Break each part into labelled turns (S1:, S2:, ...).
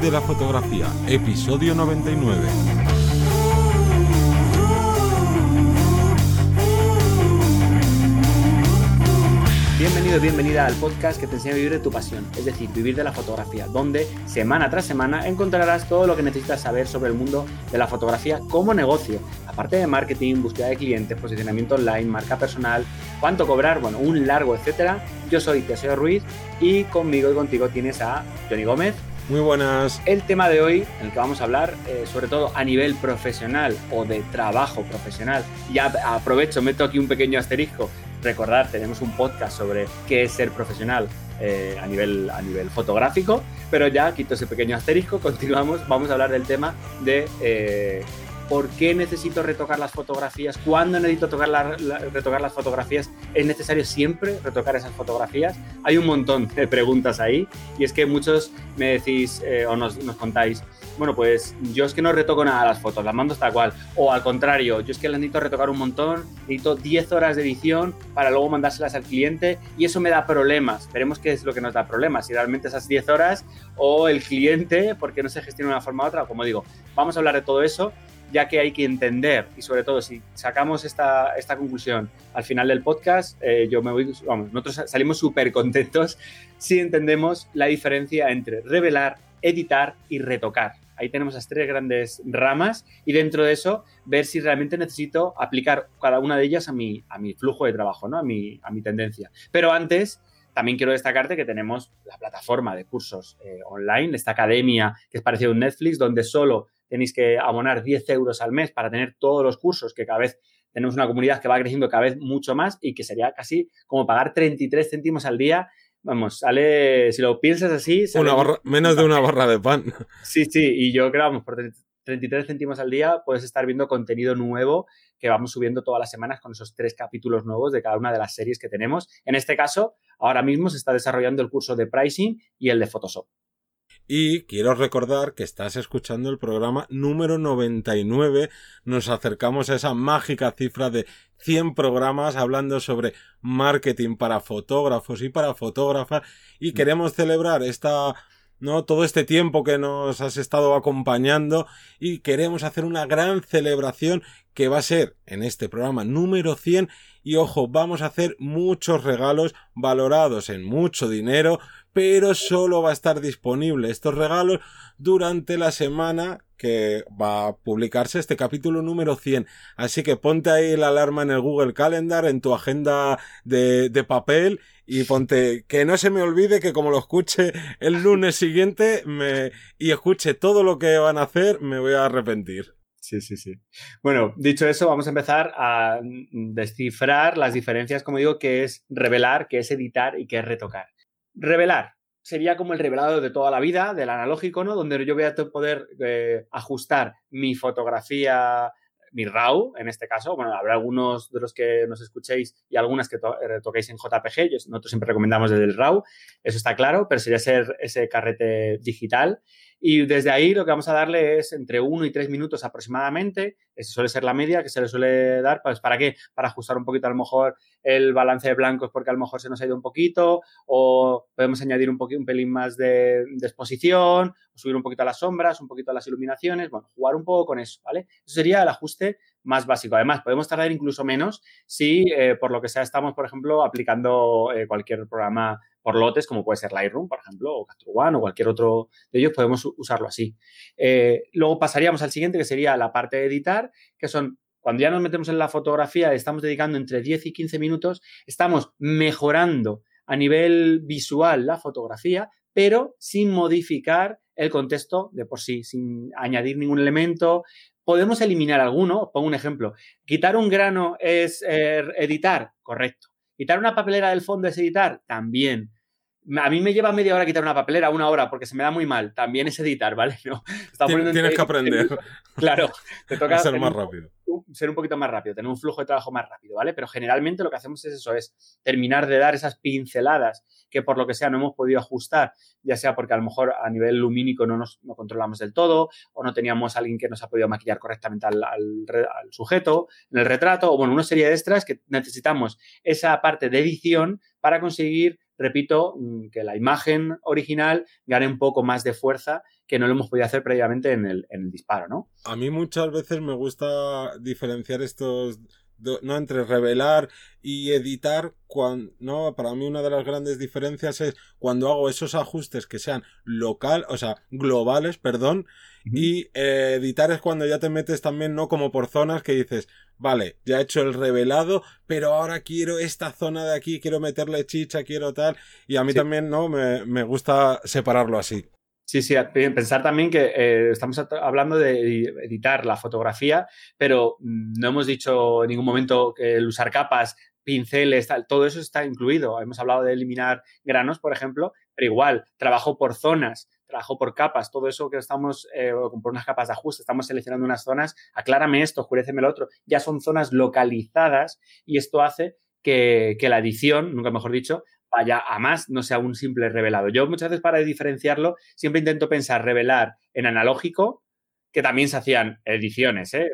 S1: De la fotografía, episodio 99.
S2: Bienvenido, bienvenida al podcast que te enseña a vivir de tu pasión, es decir, vivir de la fotografía, donde semana tras semana encontrarás todo lo que necesitas saber sobre el mundo de la fotografía como negocio, aparte de marketing, búsqueda de clientes, posicionamiento online, marca personal, cuánto cobrar, bueno, un largo etcétera. Yo soy Teseo Ruiz y conmigo y contigo tienes a Johnny Gómez.
S1: Muy buenas.
S2: El tema de hoy, en el que vamos a hablar, eh, sobre todo a nivel profesional o de trabajo profesional, ya aprovecho, meto aquí un pequeño asterisco, recordar, tenemos un podcast sobre qué es ser profesional eh, a, nivel, a nivel fotográfico, pero ya quito ese pequeño asterisco, continuamos, vamos a hablar del tema de eh, por qué necesito retocar las fotografías, cuándo necesito tocar retocar las fotografías, es necesario siempre retocar esas fotografías. Hay un montón de preguntas ahí y es que muchos me decís eh, o nos, nos contáis, bueno, pues yo es que no retoco nada las fotos, las mando hasta cual. O al contrario, yo es que las necesito retocar un montón, necesito 10 horas de edición para luego mandárselas al cliente y eso me da problemas. Veremos qué es lo que nos da problemas, si realmente esas 10 horas o el cliente, porque no se gestiona de una forma u otra. Como digo, vamos a hablar de todo eso ya que hay que entender y sobre todo si sacamos esta, esta conclusión al final del podcast, eh, yo me voy, nosotros salimos súper contentos si entendemos la diferencia entre revelar, editar y retocar. Ahí tenemos las tres grandes ramas y dentro de eso ver si realmente necesito aplicar cada una de ellas a mi, a mi flujo de trabajo, ¿no? a, mi, a mi tendencia. Pero antes, también quiero destacarte que tenemos la plataforma de cursos eh, online, esta academia que es parecida a un Netflix, donde solo tenéis que abonar 10 euros al mes para tener todos los cursos, que cada vez tenemos una comunidad que va creciendo cada vez mucho más y que sería casi como pagar 33 céntimos al día vamos, sale, si lo piensas así...
S1: menos de una barra de pan.
S2: Sí, sí, y yo creo, vamos, por 33 céntimos al día puedes estar viendo contenido nuevo que vamos subiendo todas las semanas con esos tres capítulos nuevos de cada una de las series que tenemos. En este caso, ahora mismo se está desarrollando el curso de pricing y el de Photoshop.
S1: Y quiero recordar que estás escuchando el programa número 99. Nos acercamos a esa mágica cifra de 100 programas hablando sobre marketing para fotógrafos y para fotógrafas. Y mm. queremos celebrar esta ¿no? Todo este tiempo que nos has estado acompañando y queremos hacer una gran celebración que va a ser en este programa número 100 y ojo, vamos a hacer muchos regalos valorados en mucho dinero, pero solo va a estar disponible estos regalos durante la semana que va a publicarse este capítulo número 100. Así que ponte ahí la alarma en el Google Calendar, en tu agenda de, papel y ponte que no se me olvide que como lo escuche el lunes siguiente y escuche todo lo que van a hacer, me voy a arrepentir.
S2: Sí, sí, sí. Bueno, dicho eso, vamos a empezar a descifrar las diferencias, como digo, que es revelar, que es editar y que es retocar. Revelar sería como el revelado de toda la vida, del analógico, ¿no? Donde yo voy a poder eh, ajustar mi fotografía, mi RAW, en este caso. Bueno, habrá algunos de los que nos escuchéis y algunas que retoquéis en JPG. nosotros siempre recomendamos desde el RAW, eso está claro, pero sería ser ese carrete digital. Y desde ahí lo que vamos a darle es entre 1 y 3 minutos aproximadamente. Esa suele ser la media que se le suele dar. Pues, ¿Para qué? Para ajustar un poquito a lo mejor el balance de blancos porque a lo mejor se nos ha ido un poquito o podemos añadir un, poquito, un pelín más de, exposición, o subir un poquito a las sombras, un poquito a las iluminaciones. Bueno, jugar un poco con eso, ¿vale? Eso sería el ajuste más básico. Además, podemos tardar incluso menos si, eh, por lo que sea, estamos, por ejemplo, aplicando eh, cualquier programa por lotes, como puede ser Lightroom, por ejemplo, o Capture One o cualquier otro de ellos, podemos usarlo así. Eh, luego pasaríamos al siguiente, que sería la parte de editar, que son cuando ya nos metemos en la fotografía, estamos dedicando entre 10 y 15 minutos, estamos mejorando a nivel visual la fotografía, pero sin modificar el contexto de por sí, sin añadir ningún elemento. Podemos eliminar alguno, pongo un ejemplo. Quitar un grano es eh, editar, correcto. Quitar una papelera del fondo es editar, también. A mí me lleva media hora quitar una papelera, una hora, porque se me da muy mal. También es editar, ¿vale? No,
S1: Tienes que aprender.
S2: Claro, te toca
S1: ser más rápido.
S2: ser un poquito más rápido, tener un flujo de trabajo más rápido, ¿vale? Pero generalmente lo que hacemos es eso, es terminar de dar esas pinceladas que por lo que sea no hemos podido ajustar, ya sea porque a lo mejor a nivel lumínico no nos no controlamos del todo o no teníamos a alguien que nos ha podido maquillar correctamente al, al sujeto en el retrato o bueno, una serie de extras que necesitamos esa parte de edición para conseguir repito, mm, que la imagen original gane un poco más de fuerza que no lo hemos podido hacer previamente en el, en el disparo, ¿no?
S1: A mí muchas veces me gusta diferenciar estos no entre revelar y editar cuando no para mí una de las grandes diferencias es cuando hago esos ajustes que sean local o sea globales perdón y eh, editar es cuando ya te metes también no como por zonas que dices vale ya he hecho el revelado pero ahora quiero esta zona de aquí quiero meterle chicha quiero tal y a mí también no me, me gusta separarlo así.
S2: Sí, sí, pensar también que eh, estamos hablando de editar la fotografía, pero mm, no hemos dicho en ningún momento que el usar capas, pinceles, tal, todo eso está incluido. Hemos hablado de eliminar granos, por ejemplo, pero igual, trabajo por zonas, trabajo por capas, todo eso que estamos, eh, por unas capas de ajuste, estamos seleccionando unas zonas, aclárame esto, oscureceme lo otro, ya son zonas localizadas y esto hace que, que, la edición, nunca mejor dicho, vaya a más, no sea un simple revelado. Yo muchas veces para diferenciarlo siempre intento pensar revelar en analógico, que también se hacían ediciones, ¿eh?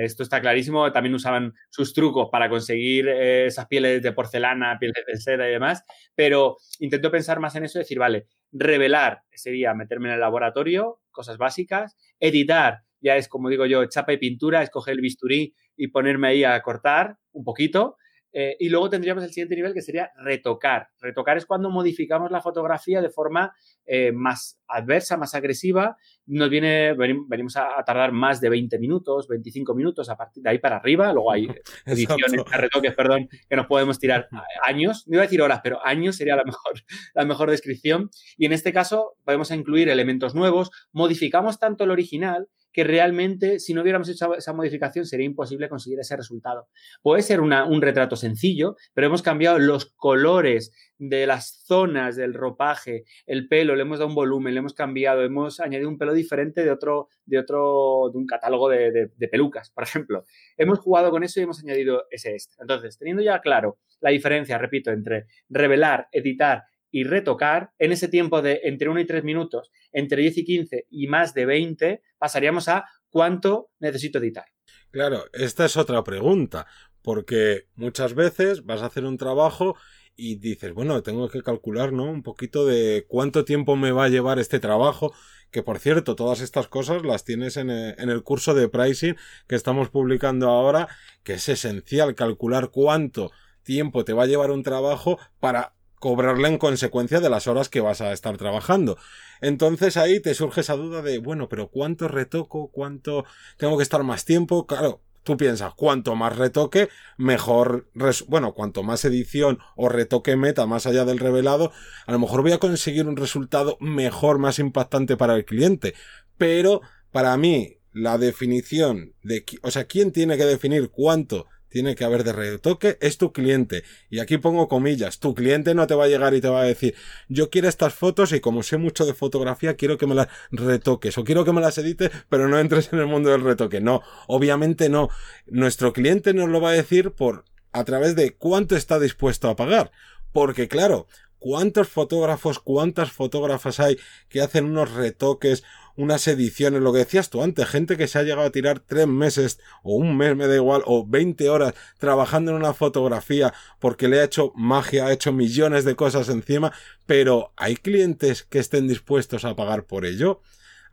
S2: Esto está clarísimo, también usaban sus trucos para conseguir eh, esas pieles de porcelana, pieles de seda y demás, pero intento pensar más en eso decir, vale, revelar sería meterme en el laboratorio, cosas básicas, editar ya es, como digo yo, chapa y pintura, escoger el bisturí y ponerme ahí a cortar un poquito, eh, y luego tendríamos el siguiente nivel que sería retocar. Retocar es cuando modificamos la fotografía de forma eh, más adversa, más agresiva. Nos viene, venimos a, tardar más de 20 minutos, 25 minutos a partir de ahí para arriba. Luego hay ediciones, retoques, perdón, que nos podemos tirar años. No iba a decir horas, pero años sería la mejor, la mejor descripción. Y en este caso podemos incluir elementos nuevos. Modificamos tanto el original que realmente si no hubiéramos hecho esa modificación sería imposible conseguir ese resultado. Puede ser un retrato sencillo, pero hemos cambiado los colores de las zonas del ropaje, el pelo, le hemos dado un volumen, le hemos cambiado, hemos añadido un pelo diferente de otro, de otro, de un catálogo de, de pelucas, por ejemplo. Hemos jugado con eso y hemos añadido ese extra. Entonces, teniendo ya claro la diferencia, repito, entre revelar, editar y retocar, en ese tiempo de entre 1 y 3 minutos, entre 10 y 15 y más de 20, pasaríamos a cuánto necesito editar.
S1: Claro, esta es otra pregunta, porque muchas veces vas a hacer un trabajo y dices, bueno, tengo que calcular, ¿no? Un poquito de cuánto tiempo me va a llevar este trabajo, que por cierto, todas estas cosas las tienes en en el curso de pricing que estamos publicando ahora, que es esencial calcular cuánto tiempo te va a llevar un trabajo para cobrarle en consecuencia de las horas que vas a estar trabajando. Entonces ahí te surge esa duda de, bueno, pero ¿cuánto retoco? ¿Cuánto tengo que estar más tiempo? Claro, tú piensas, cuanto más retoque, mejor, bueno, cuanto más edición o retoque meta más allá del revelado, a lo mejor voy a conseguir un resultado mejor, más impactante para el cliente. Pero para mí, la definición de, o sea, ¿quién tiene que definir cuánto tiene que haber de retoque, es tu cliente. Y aquí pongo comillas, tu cliente no te va a llegar y te va a decir, yo quiero estas fotos y como sé mucho de fotografía, quiero que me las retoques o quiero que me las edites, pero no entres en el mundo del retoque. No, obviamente no. Nuestro cliente nos lo va a decir por a través de cuánto está dispuesto a pagar. Porque claro, ¿cuántos fotógrafos, cuántas fotógrafas hay que hacen unos retoques, unas ediciones, lo que decías tú antes, gente que se ha llegado a tirar tres meses o un mes, me da igual, o 20 horas trabajando en una fotografía porque le ha hecho magia, ha hecho millones de cosas encima, pero ¿hay clientes que estén dispuestos a pagar por ello?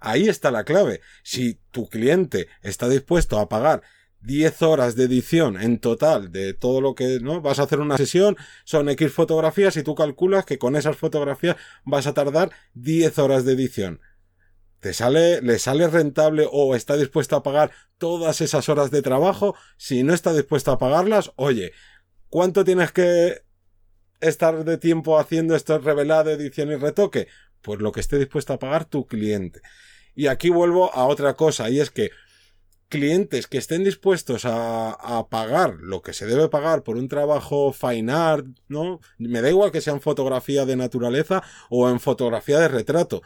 S1: Ahí está la clave. Si tu cliente está dispuesto a pagar 10 horas de edición en total de todo lo que, ¿no? Vas a hacer una sesión, son X fotografías y tú calculas que con esas fotografías vas a tardar 10 horas de edición te sale, le sale rentable o está dispuesto a pagar todas esas horas de trabajo. Si no está dispuesto a pagarlas, oye, ¿cuánto tienes que estar de tiempo haciendo esto revelado, edición y retoque? Pues lo que esté dispuesto a pagar tu cliente. Y aquí vuelvo a otra cosa, y es que clientes que estén dispuestos a, pagar lo que se debe pagar por un trabajo fine art, ¿no? Me da igual que sea en fotografía de naturaleza o en fotografía de retrato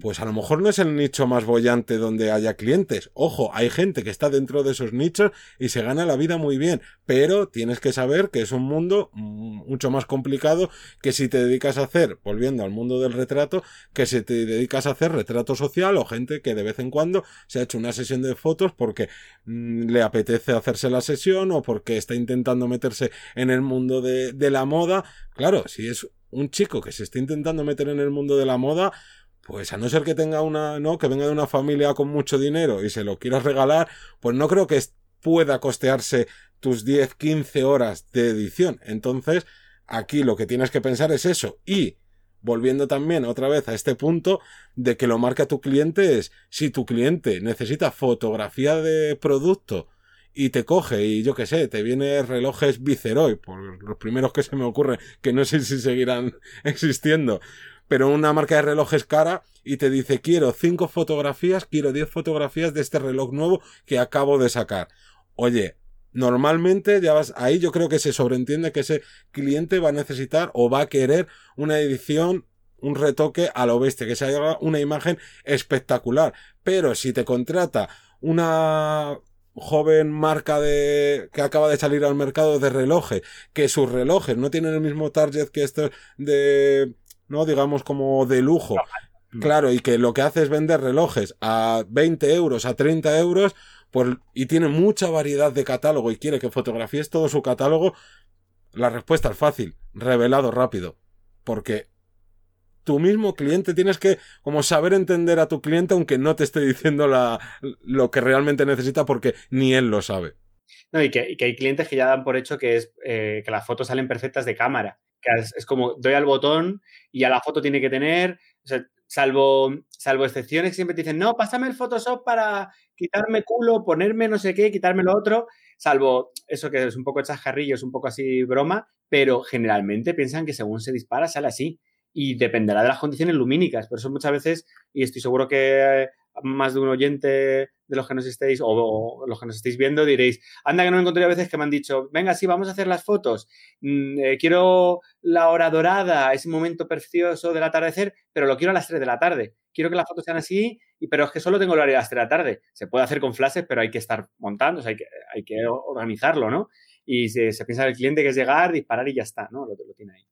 S1: pues a lo mejor no es el nicho más bollante donde haya clientes. Ojo, hay gente que está dentro de esos nichos y se gana la vida muy bien, pero tienes que saber que es un mundo mucho más complicado que si te dedicas a hacer, volviendo al mundo del retrato, que si te dedicas a hacer retrato social o gente que de vez en cuando se ha hecho una sesión de fotos porque mm, le apetece hacerse la sesión o porque está intentando meterse en el mundo de la moda. Claro, si es un chico que se está intentando meter en el mundo de la moda, pues a no ser que tenga una, no, que venga de una familia con mucho dinero y se lo quieras regalar, pues no creo que pueda costearse tus 10, 15 horas de edición. Entonces, aquí lo que tienes que pensar es eso. Y volviendo también otra vez a este punto de que lo marca tu cliente es si tu cliente necesita fotografía de producto y te coge y yo qué sé, te viene relojes Viceroy, por los primeros que se me ocurren, que no sé si seguirán existiendo, pero una marca de relojes cara y te dice quiero cinco fotografías, quiero 10 fotografías de este reloj nuevo que acabo de sacar. Oye, normalmente ya vas ahí yo creo que se sobreentiende que ese cliente va a necesitar o va a querer una edición un retoque a lo bestia, que se haga una imagen espectacular. Pero si te contrata una joven marca de que acaba de salir al mercado de relojes, que sus relojes no tienen el mismo target que estos de no digamos como de lujo. Claro, y que lo que hace es vender relojes a 20 euros, a 30 euros, y tiene mucha variedad de catálogo y quiere que fotografíes todo su catálogo, la respuesta es fácil, revelado rápido. Porque tu mismo cliente tienes que como saber entender a tu cliente aunque no te esté diciendo la, lo que realmente necesita porque ni él lo sabe.
S2: No, y que, hay clientes que ya dan por hecho que es eh, que las fotos salen perfectas de cámara. Que es, como doy al botón y ya la foto tiene que tener. salvo, salvo excepciones, siempre te dicen, no, pásame el Photoshop para quitarme culo, ponerme no sé qué, quitarme lo otro, salvo eso que es un poco chascarrillo, es un poco así broma, pero generalmente piensan que según se dispara sale así y dependerá de las condiciones lumínicas. Por eso muchas veces, y estoy seguro que más de un oyente de los que nos estéis o, los que nos estéis viendo diréis, anda que no me encontré a veces que me han dicho, venga, sí, vamos a hacer las fotos, mm, eh, quiero la hora dorada, ese momento precioso del atardecer, pero lo quiero a las 3 de la tarde. Quiero que las fotos sean así, y, pero es que solo tengo el horario a las 3 de la tarde. Se puede hacer con flashes, pero hay que estar montando, hay que, hay que organizarlo, ¿no? Y se, se piensa el cliente que es llegar, disparar y ya está, ¿no? Lo, lo tiene ahí.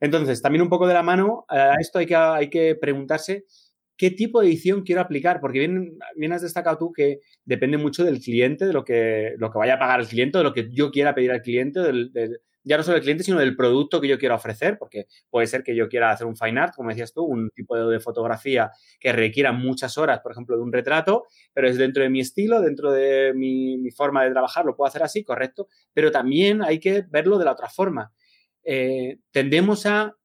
S2: Entonces, también un poco de la mano, a esto hay que, hay que preguntarse qué tipo de edición quiero aplicar, porque bien, bien has destacado tú que depende mucho del cliente, de lo que, lo que vaya a pagar el cliente, de lo que yo quiera pedir al cliente, del, ya no solo del cliente, sino del producto que yo quiero ofrecer, porque puede ser que yo quiera hacer un fine art, como decías tú, un tipo de, fotografía que requiera muchas horas, por ejemplo, de un retrato, pero es dentro de mi estilo, dentro de mi, forma de trabajar, lo puedo hacer así, correcto, pero también hay que verlo de la otra forma. Eh, tendemos a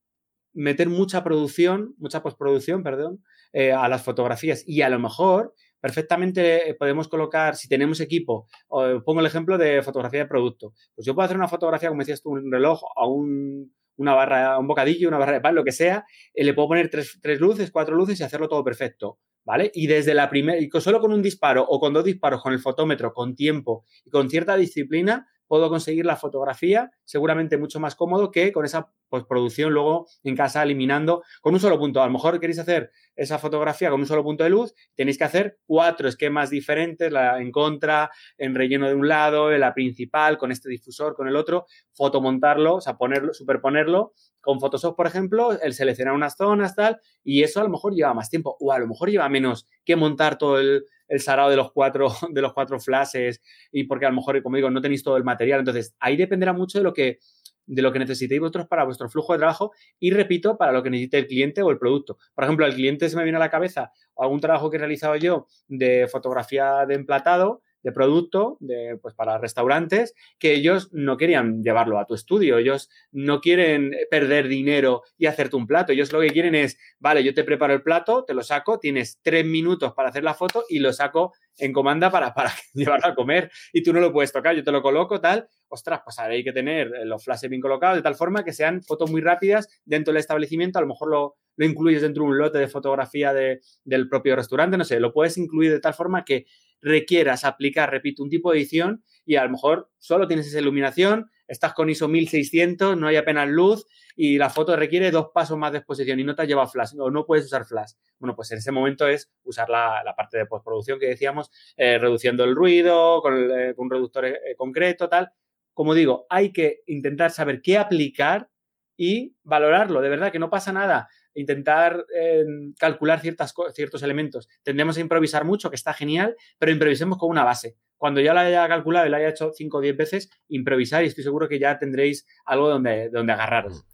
S2: meter mucha producción, mucha postproducción, perdón, eh, a las fotografías y a lo mejor perfectamente eh, podemos colocar, si tenemos equipo, pongo el ejemplo de fotografía de producto, pues yo puedo hacer una fotografía, como decías tú, un reloj a un, una barra, un bocadillo, una barra de pan, lo que sea, le puedo poner tres, tres, luces, cuatro luces y hacerlo todo perfecto, ¿vale? Y desde la primera, y solo con un disparo o con dos disparos, con el fotómetro, con tiempo y con cierta disciplina, puedo conseguir la fotografía seguramente mucho más cómodo que con esa postproducción luego en casa eliminando con un solo punto. A lo mejor queréis hacer esa fotografía con un solo punto de luz, tenéis que hacer cuatro esquemas diferentes, la en contra, en relleno de un lado, en la principal, con este difusor, con el otro, fotomontarlo, o sea, ponerlo, superponerlo con Photoshop, por ejemplo, el seleccionar unas zonas, tal, y eso a lo mejor lleva más tiempo, o a lo mejor lleva menos que montar todo el, el sarao de los cuatro, de los cuatro flashes, y porque a lo mejor, como digo, no tenéis todo el material. Entonces, ahí dependerá mucho de lo que de lo que necesitéis vosotros para vuestro flujo de trabajo y repito, para lo que necesite el cliente o el producto. Por ejemplo, al cliente se me viene a la cabeza algún trabajo que he realizado yo de fotografía de emplatado de producto de, pues para restaurantes que ellos no querían llevarlo a tu estudio, ellos no quieren perder dinero y hacerte un plato, ellos lo que quieren es, vale, yo te preparo el plato, te lo saco, tienes tres minutos para hacer la foto y lo saco en comanda para, para llevarlo a comer. Y tú no lo puedes tocar, yo te lo coloco, tal, ostras, pues hay que tener los flashes bien colocados de tal forma que sean fotos muy rápidas dentro del establecimiento, a lo mejor lo, lo incluyes dentro de un lote de fotografía de, del propio restaurante, no sé, lo puedes incluir de tal forma que requieras aplicar, repito, un tipo de edición y a lo mejor solo tienes esa iluminación, estás con ISO 1600, no hay apenas luz y la foto requiere dos pasos más de exposición y no te lleva flash o no puedes usar flash. Bueno, pues en ese momento es usar la, parte de postproducción que decíamos, eh, reduciendo el ruido con, eh, un reductor eh, concreto, tal. Como digo, hay que intentar saber qué aplicar y valorarlo. De verdad que no pasa nada intentar em, calcular ciertas, ciertos elementos. Tendremos a improvisar mucho, que está genial, pero improvisemos con una base. Cuando ya la haya calculado y la haya hecho 5 o 10 veces, improvisar y estoy seguro que ya tendréis algo donde, donde agarraros.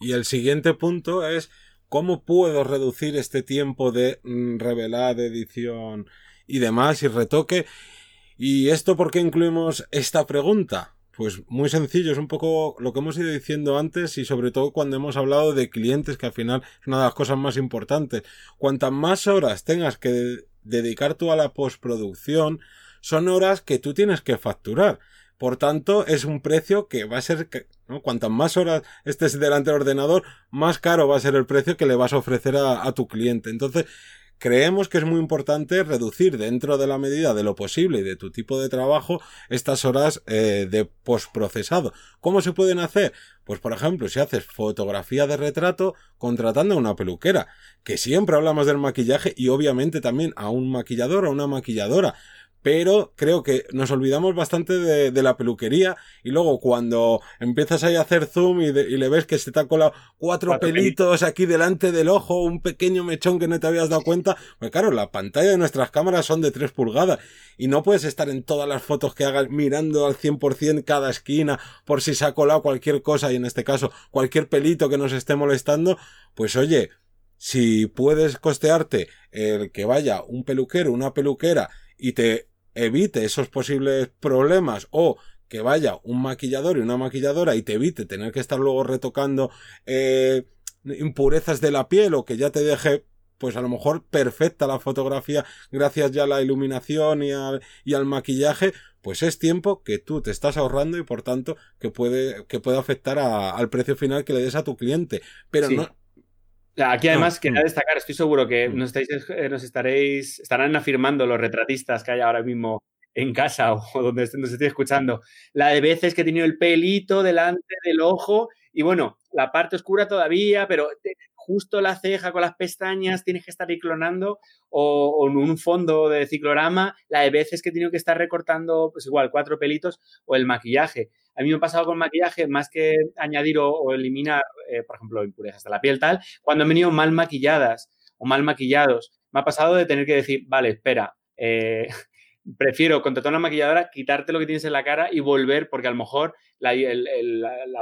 S1: Y el siguiente punto es cómo puedo reducir este tiempo de mm, revelar, edición y demás y retoque. ¿Y esto por qué incluimos esta pregunta? Pues muy sencillo, es un poco lo que hemos ido diciendo antes y sobre todo cuando hemos hablado de clientes, que al final es una de las cosas más importantes. Cuantas más horas tengas que dedicar tú a la postproducción, son horas que tú tienes que facturar. Por tanto, es un precio que va a ser, ¿no? cuantas más horas estés delante del ordenador, más caro va a ser el precio que le vas a ofrecer a, a tu cliente. Entonces, creemos que es muy importante reducir dentro de la medida de lo posible y de tu tipo de trabajo estas horas eh, de postprocesado. ¿Cómo se pueden hacer? Pues por ejemplo, si haces fotografía de retrato contratando a una peluquera, que siempre hablamos del maquillaje y obviamente también a un maquillador o una maquilladora pero creo que nos olvidamos bastante de, la peluquería y luego cuando empiezas ahí a hacer zoom y, le ves que se te han colado cuatro, pelitos aquí delante del ojo, un pequeño mechón que no te habías dado cuenta, pues claro, la pantalla de nuestras cámaras son de 3 pulgadas y no puedes estar en todas las fotos que hagas mirando al 100% cada esquina por si se ha colado cualquier cosa y en este caso cualquier pelito que nos esté molestando, pues oye, si puedes costearte el que vaya un peluquero, una peluquera y te evite esos posibles problemas o que vaya un maquillador y una maquilladora y te evite tener que estar luego retocando eh, impurezas de la piel o que ya te deje pues a lo mejor perfecta la fotografía gracias ya a la iluminación y al, y al maquillaje, pues es tiempo que tú te estás ahorrando y por tanto que puede, que puede afectar al precio final que le des a tu cliente. Pero no,
S2: Aquí además quería mm. destacar, estoy seguro que mm. nos, estáis, eh, nos estaréis, estarán afirmando los retratistas que hay ahora mismo en casa o donde nos estoy escuchando, la de veces que he tenido el pelito delante del ojo y bueno, la parte oscura todavía, pero justo la ceja con las pestañas tienes que estar clonando o, en un fondo de ciclorama, la de veces que he tenido que estar recortando, pues igual, cuatro pelitos o el maquillaje. A mí me ha pasado con maquillaje, más que añadir o, eliminar, eh, por ejemplo, impurezas de la piel, tal, cuando han venido mal maquilladas o mal maquillados, me ha pasado de tener que decir, vale, espera, eh, prefiero contratar una maquilladora, quitarte lo que tienes en la cara y volver, porque a lo mejor la,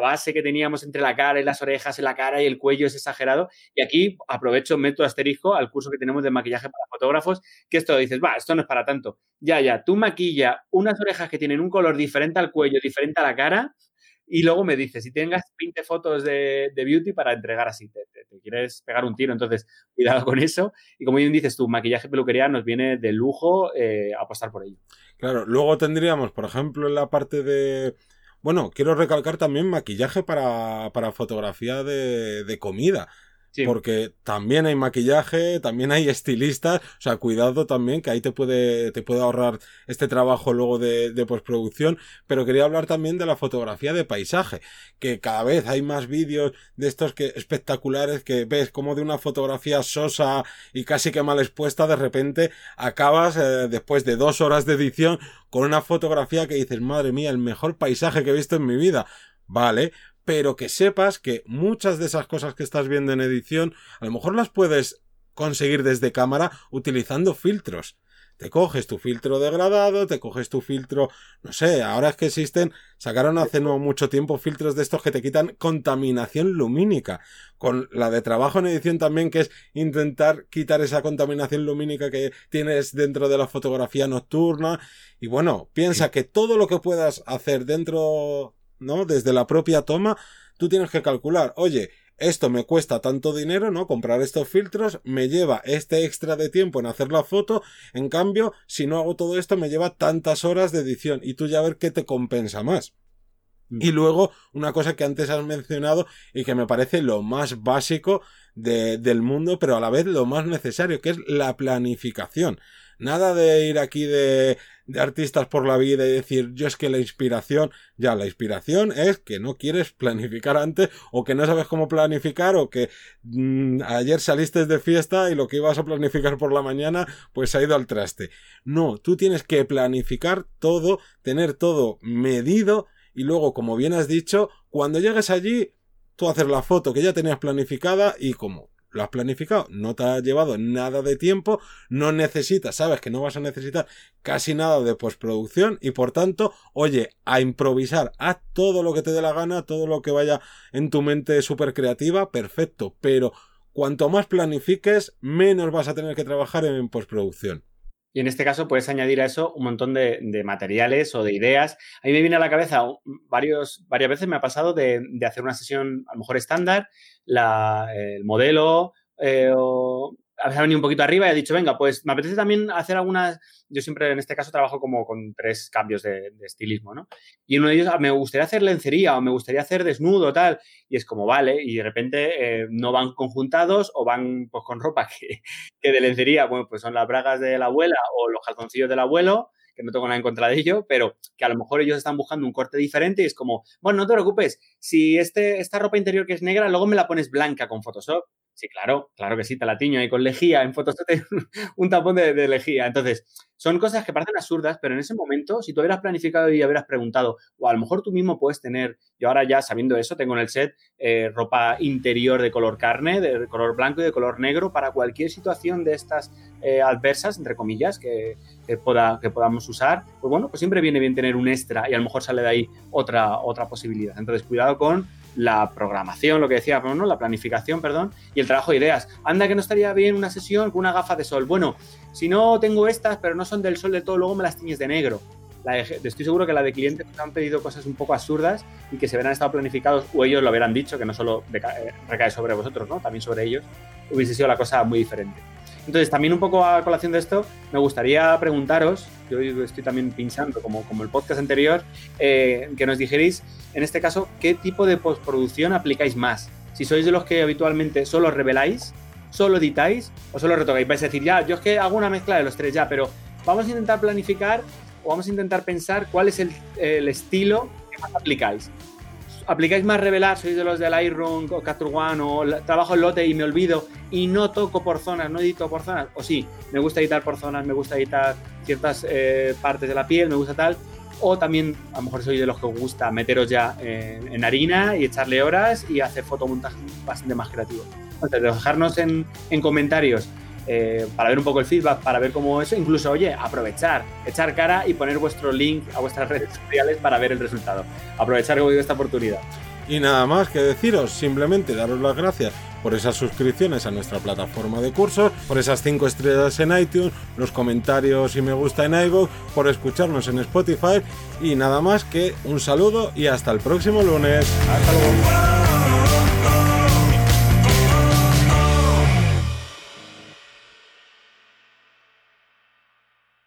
S2: base que teníamos entre la cara y las orejas, en la cara y el cuello es exagerado. Y aquí aprovecho, meto asterisco al curso que tenemos de maquillaje para fotógrafos, que esto dices, va, esto no es para tanto. Ya, ya, tú maquilla unas orejas que tienen un color diferente al cuello, diferente a la cara, y luego me dices, si tengas 20 fotos de, beauty para entregar así, te, quieres pegar un tiro, entonces cuidado con eso. Y como bien dices, tu maquillaje peluquería nos viene de lujo eh, apostar por ello.
S1: Claro, luego tendríamos, por ejemplo, en la parte de... Bueno, quiero recalcar también maquillaje para, para fotografía de, de comida. Porque también hay maquillaje, también hay estilistas, o sea, cuidado también, que ahí te puede, te puede ahorrar este trabajo luego de, de postproducción, pero quería hablar también de la fotografía de paisaje, que cada vez hay más vídeos de estos que espectaculares que ves como de una fotografía sosa y casi que mal expuesta, de repente acabas eh, después de dos horas de edición con una fotografía que dices, madre mía, el mejor paisaje que he visto en mi vida. Vale, pero que sepas que muchas de esas cosas que estás viendo en edición, a lo mejor las puedes conseguir desde cámara utilizando filtros. Te coges tu filtro degradado, te coges tu filtro, no sé, ahora es que existen, sacaron hace no mucho tiempo filtros de estos que te quitan contaminación lumínica, con la de trabajo en edición también que es intentar quitar esa contaminación lumínica que tienes dentro de la fotografía nocturna y bueno, piensa que todo lo que puedas hacer dentro ¿no? Desde la propia toma, tú tienes que calcular, oye, esto me cuesta tanto dinero, ¿no? Comprar estos filtros, me lleva este extra de tiempo en hacer la foto, en cambio, si no hago todo esto, me lleva tantas horas de edición y tú ya ver qué te compensa más. Mm. Y luego, una cosa que antes has mencionado y que me parece lo más básico del mundo, pero a la vez lo más necesario, que es la planificación. Nada de ir aquí de, de artistas por la vida y decir yo es que la inspiración, ya la inspiración es que no quieres planificar antes o que no sabes cómo planificar o que mm, ayer saliste de fiesta y lo que ibas a planificar por la mañana pues ha ido al traste. No, tú tienes que planificar todo, tener todo medido y luego, como bien has dicho, cuando llegues allí, tú hacer la foto que ya tenías planificada y como lo has planificado, no te ha llevado nada de tiempo, no necesitas, sabes que no vas a necesitar casi nada de postproducción y por tanto, oye, a improvisar, haz todo lo que te dé la gana, todo lo que vaya en tu mente súper creativa, perfecto, pero cuanto más planifiques, menos vas a tener que trabajar en postproducción.
S2: Y en este caso puedes añadir a eso un montón de, materiales o de ideas. A mí me viene a la cabeza varios, varias veces me ha pasado de, hacer una sesión a lo mejor estándar, el modelo eh, o ha venido un poquito arriba y ha dicho, venga, pues me apetece también hacer algunas, yo siempre en este caso trabajo como con tres cambios de, estilismo, ¿no? Y uno de ellos, ah, me gustaría hacer lencería o me gustaría hacer desnudo, tal, y es como, vale, y de repente eh, no van conjuntados o van pues con ropa que, que, de lencería, bueno, pues son las bragas de la abuela o los calzoncillos del abuelo, que no tengo nada en contra de ello, pero que a lo mejor ellos están buscando un corte diferente y es como, bueno, no te preocupes, si este, esta ropa interior que es negra, luego me la pones blanca con Photoshop Sí, claro, claro que sí, te la tiño ahí con lejía, en fotos un tapón de, de, lejía. Entonces, son cosas que parecen absurdas, pero en ese momento, si tú hubieras planificado y hubieras preguntado, o a lo mejor tú mismo puedes tener, yo ahora ya sabiendo eso, tengo en el set eh, ropa interior de color carne, de color blanco y de color negro para cualquier situación de estas eh, adversas, entre comillas, que, que podamos usar. Pues bueno, pues siempre viene bien tener un extra y a lo mejor sale de ahí otra, otra posibilidad. Entonces, cuidado con la programación, lo que decía, ¿no? la planificación, perdón, y el trabajo de ideas. Anda que no estaría bien una sesión con una gafa de sol. Bueno, si no tengo estas, pero no son del sol de todo, luego me las tiñes de negro. estoy seguro que la de clientes han pedido cosas un poco absurdas y que se hubieran estado planificados, o ellos lo hubieran dicho, que no solo eh, recae sobre vosotros, ¿no? También sobre ellos, hubiese sido la cosa muy diferente. Entonces, también un poco a colación de esto, me gustaría preguntaros, yo estoy también pensando, como, como el podcast anterior, eh, que nos dijerais, en este caso, qué tipo de postproducción aplicáis más. Si sois de los que habitualmente solo reveláis, solo editáis o solo retocáis. Vais a decir, ya, yo es que hago una mezcla de los tres ya, pero vamos a intentar planificar o vamos a intentar pensar cuál es el, el estilo que más aplicáis aplicáis más revelar, sois de los del Lightroom o Capture One o trabajo en lote y me olvido y no toco por zonas, no edito por zonas, o sí, me gusta editar por zonas, me gusta editar ciertas eh, partes de la piel, me gusta tal, o también a lo mejor soy de los que os gusta meteros ya en, harina y echarle horas y hacer fotomontaje bastante más creativo. Entonces, dejarnos en, en comentarios eh, para ver un poco el feedback, para ver cómo eso, incluso, oye, aprovechar, echar cara y poner vuestro link a vuestras redes sociales para ver el resultado. Aprovechar, como esta oportunidad.
S1: Y nada más que deciros, simplemente daros las gracias por esas suscripciones a nuestra plataforma de cursos, por esas 5 estrellas en iTunes, los comentarios y me gusta en iVoox, por escucharnos en Spotify y nada más que un saludo y hasta el próximo lunes.